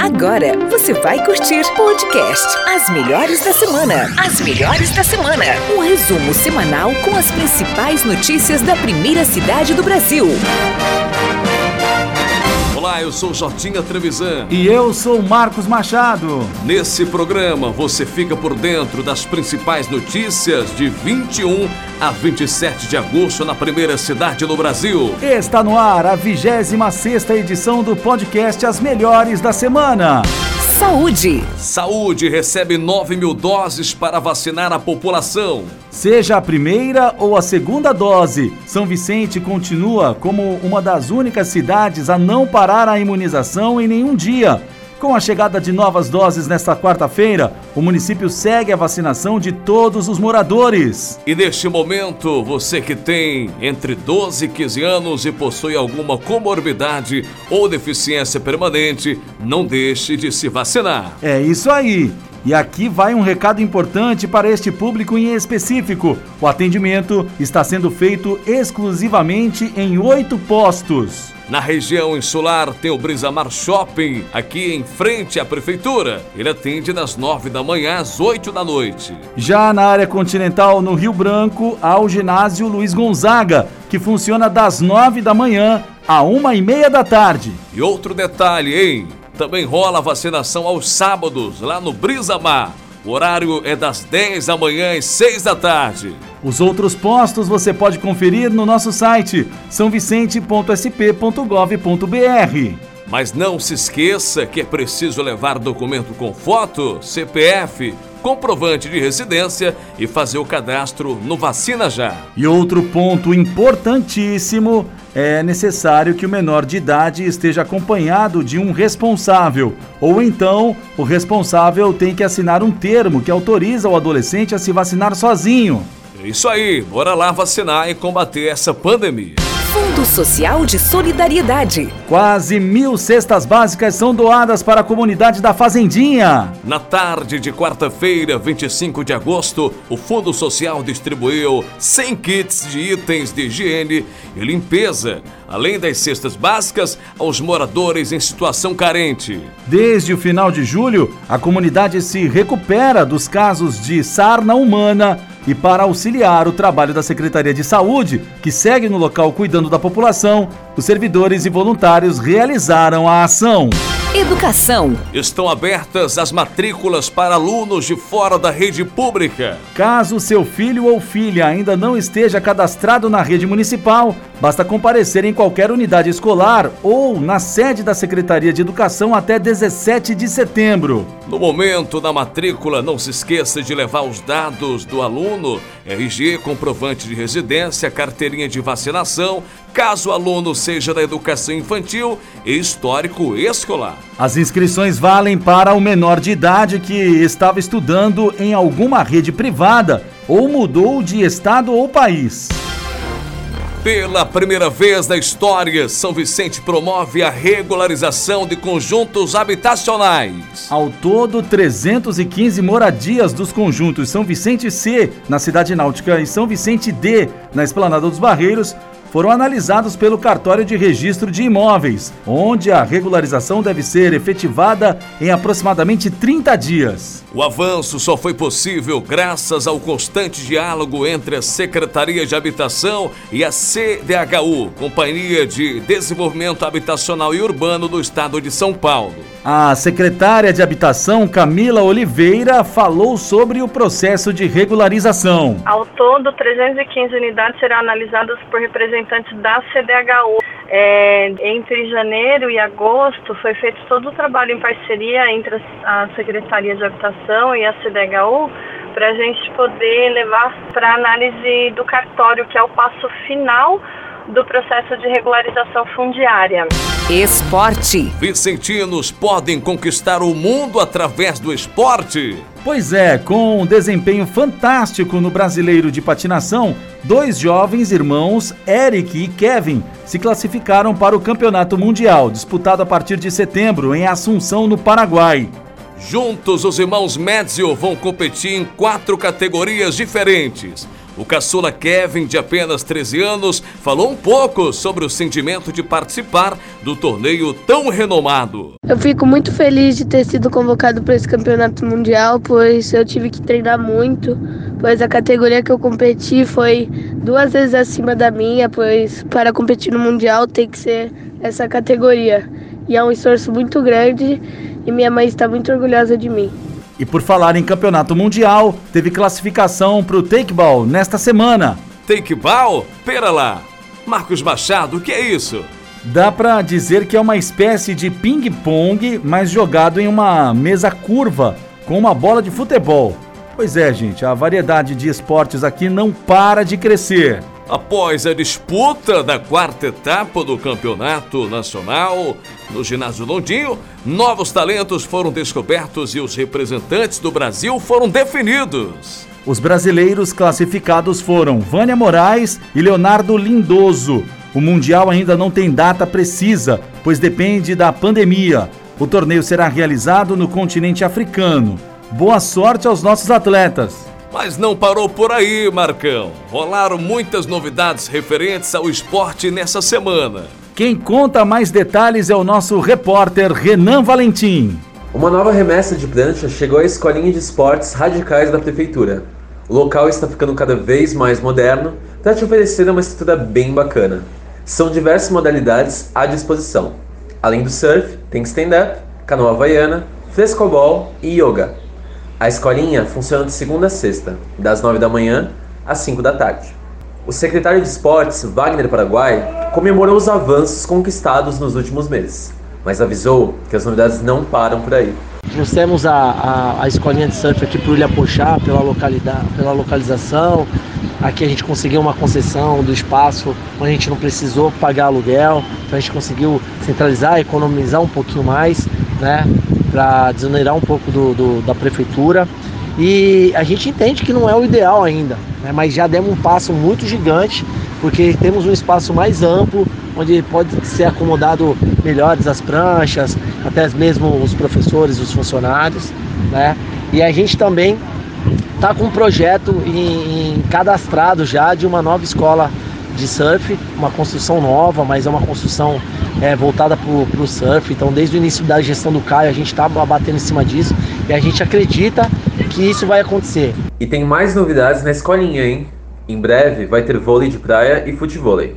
Agora você vai curtir podcast As Melhores da Semana. As Melhores da Semana. Um resumo semanal com as principais notícias da primeira cidade do Brasil. Olá, eu sou Jotinha Trevisan. E eu sou Marcos Machado. Nesse programa você fica por dentro das principais notícias de 21 a 27 de agosto na primeira cidade do Brasil. Está no ar a 26 edição do podcast As Melhores da Semana. Saúde. Saúde recebe 9 mil doses para vacinar a população. Seja a primeira ou a segunda dose, São Vicente continua como uma das únicas cidades a não parar a imunização em nenhum dia. Com a chegada de novas doses nesta quarta-feira, o município segue a vacinação de todos os moradores. E neste momento, você que tem entre 12 e 15 anos e possui alguma comorbidade ou deficiência permanente, não deixe de se vacinar. É isso aí. E aqui vai um recado importante para este público em específico. O atendimento está sendo feito exclusivamente em oito postos. Na região insular tem o Brisamar Shopping, aqui em frente à prefeitura. Ele atende das nove da manhã às oito da noite. Já na área continental, no Rio Branco, há o ginásio Luiz Gonzaga, que funciona das nove da manhã à uma e meia da tarde. E outro detalhe, hein? Também rola a vacinação aos sábados, lá no Brisamar. O horário é das 10 da manhã às 6 da tarde. Os outros postos você pode conferir no nosso site sãovicente.sp.gov.br. Mas não se esqueça que é preciso levar documento com foto, CPF, comprovante de residência e fazer o cadastro no Vacina Já. E outro ponto importantíssimo é necessário que o menor de idade esteja acompanhado de um responsável, ou então o responsável tem que assinar um termo que autoriza o adolescente a se vacinar sozinho. É isso aí, bora lá vacinar e combater essa pandemia. Fundo Social de Solidariedade. Quase mil cestas básicas são doadas para a comunidade da Fazendinha. Na tarde de quarta-feira, 25 de agosto, o Fundo Social distribuiu 100 kits de itens de higiene e limpeza, além das cestas básicas, aos moradores em situação carente. Desde o final de julho, a comunidade se recupera dos casos de sarna humana e para auxiliar o trabalho da Secretaria de Saúde, que segue no local cuidando da população, os servidores e voluntários realizaram a ação. Educação. Estão abertas as matrículas para alunos de fora da rede pública. Caso seu filho ou filha ainda não esteja cadastrado na rede municipal, basta comparecer em qualquer unidade escolar ou na sede da Secretaria de Educação até 17 de setembro. No momento da matrícula, não se esqueça de levar os dados do aluno, RG, comprovante de residência, carteirinha de vacinação, caso o aluno seja da educação infantil e histórico escolar. As inscrições valem para o menor de idade que estava estudando em alguma rede privada ou mudou de estado ou país. Pela primeira vez na história, São Vicente promove a regularização de conjuntos habitacionais. Ao todo, 315 moradias dos conjuntos São Vicente C, na Cidade Náutica, e São Vicente D, na Esplanada dos Barreiros, foram analisados pelo cartório de registro de imóveis, onde a regularização deve ser efetivada em aproximadamente 30 dias. O avanço só foi possível graças ao constante diálogo entre a Secretaria de Habitação e a CDHU, Companhia de Desenvolvimento Habitacional e Urbano do Estado de São Paulo. A secretária de Habitação, Camila Oliveira, falou sobre o processo de regularização. Ao todo, 315 unidades serão analisadas por representantes da CDHU. É, entre janeiro e agosto foi feito todo o trabalho em parceria entre a Secretaria de Habitação e a CDHU para a gente poder levar para análise do cartório, que é o passo final do processo de regularização fundiária. Esporte. Vicentinos podem conquistar o mundo através do esporte. Pois é, com um desempenho fantástico no Brasileiro de Patinação, dois jovens irmãos, Eric e Kevin, se classificaram para o Campeonato Mundial, disputado a partir de setembro em Assunção, no Paraguai. Juntos, os irmãos Medzio vão competir em quatro categorias diferentes: O caçula Kevin, de apenas 13 anos, falou um pouco sobre o sentimento de participar do torneio tão renomado. Eu fico muito feliz de ter sido convocado para esse campeonato mundial, pois eu tive que treinar muito, pois a categoria que eu competi foi duas vezes acima da minha, pois para competir no mundial tem que ser essa categoria. E é um esforço muito grande e minha mãe está muito orgulhosa de mim. E por falar em campeonato mundial, teve classificação para o Takeball nesta semana. Takeball? Pera lá. Marcos Machado, o que é isso? Dá para dizer que é uma espécie de ping-pong, mas jogado em uma mesa curva com uma bola de futebol. Pois é, gente, a variedade de esportes aqui não para de crescer. Após a disputa da quarta etapa do Campeonato Nacional no ginásio Londinho, novos talentos foram descobertos e os representantes do Brasil foram definidos. Os brasileiros classificados foram Vânia Moraes e Leonardo Lindoso. O Mundial ainda não tem data precisa, pois depende da pandemia. O torneio será realizado no continente africano. Boa sorte aos nossos atletas! Mas não parou por aí, Marcão. Rolaram muitas novidades referentes ao esporte nessa semana. Quem conta mais detalhes é o nosso repórter Renan Valentim. Uma nova remessa de prancha chegou à escolinha de esportes radicais da prefeitura. O local está ficando cada vez mais moderno para te oferecer uma estrutura bem bacana. São diversas modalidades à disposição. Além do surf, tem stand-up, canoa havaiana, frescobol e yoga. A escolinha funciona de segunda a sexta, das 9 da manhã às 5 da tarde. O secretário de Esportes, Wagner Paraguai, comemorou os avanços conquistados nos últimos meses, mas avisou que as novidades não param por aí. Trouxemos a, a, a escolinha de surf aqui para o Ilhapochá, pela, localidade, pela localização. Aqui a gente conseguiu uma concessão do espaço onde a gente não precisou pagar aluguel, então a gente conseguiu centralizar, economizar um pouquinho mais, né? Para desonerar um pouco do, do, da prefeitura. E a gente entende que não é o ideal ainda, né? mas já demos um passo muito gigante, porque temos um espaço mais amplo, onde pode ser acomodado melhores as pranchas, até mesmo os professores, os funcionários. Né? E a gente também está com um projeto em, em cadastrado já de uma nova escola de surf, uma construção nova, mas é uma construção é, voltada para o surf. Então, desde o início da gestão do Caio, a gente está batendo em cima disso e a gente acredita que isso vai acontecer. E tem mais novidades na escolinha, hein? Em breve vai ter vôlei de praia e futevôlei.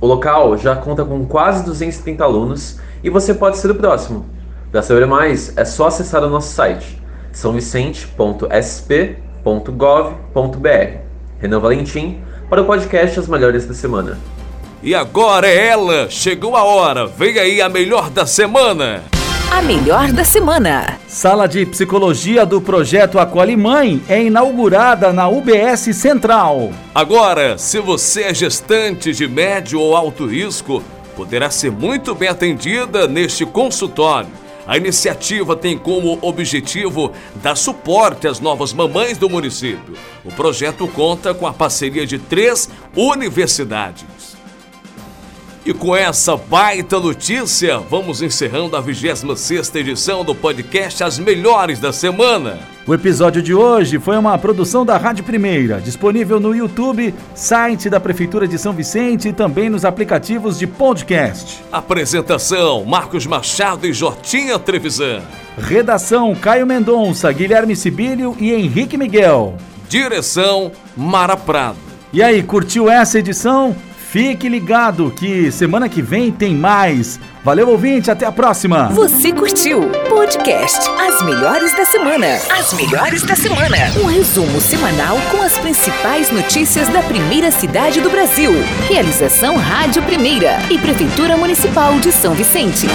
O local já conta com quase 230 alunos e você pode ser o próximo. Para saber mais, é só acessar o nosso site sãovicente.sp.gov.br. Renan Valentim para o podcast As Melhores da Semana. E agora é ela! Chegou a hora! Vem aí a melhor da semana! A melhor da semana. Sala de Psicologia do Projeto Acolhe Mãe é inaugurada na UBS Central. Agora, se você é gestante de médio ou alto risco, poderá ser muito bem atendida neste consultório a iniciativa tem como objetivo dar suporte às novas mamães do município. O projeto conta com a parceria de três universidades. E com essa baita notícia, vamos encerrando a 26 edição do podcast As Melhores da Semana. O episódio de hoje foi uma produção da Rádio Primeira, disponível no YouTube, site da Prefeitura de São Vicente e também nos aplicativos de podcast. Apresentação: Marcos Machado e Jotinha Trevisan. Redação: Caio Mendonça, Guilherme Sibílio e Henrique Miguel. Direção: Mara Prado. E aí, curtiu essa edição? Fique ligado que semana que vem tem mais. Valeu, ouvinte, até a próxima. Você curtiu? Podcast As Melhores da Semana. As Melhores da Semana. Um resumo semanal com as principais notícias da primeira cidade do Brasil. Realização Rádio Primeira e Prefeitura Municipal de São Vicente.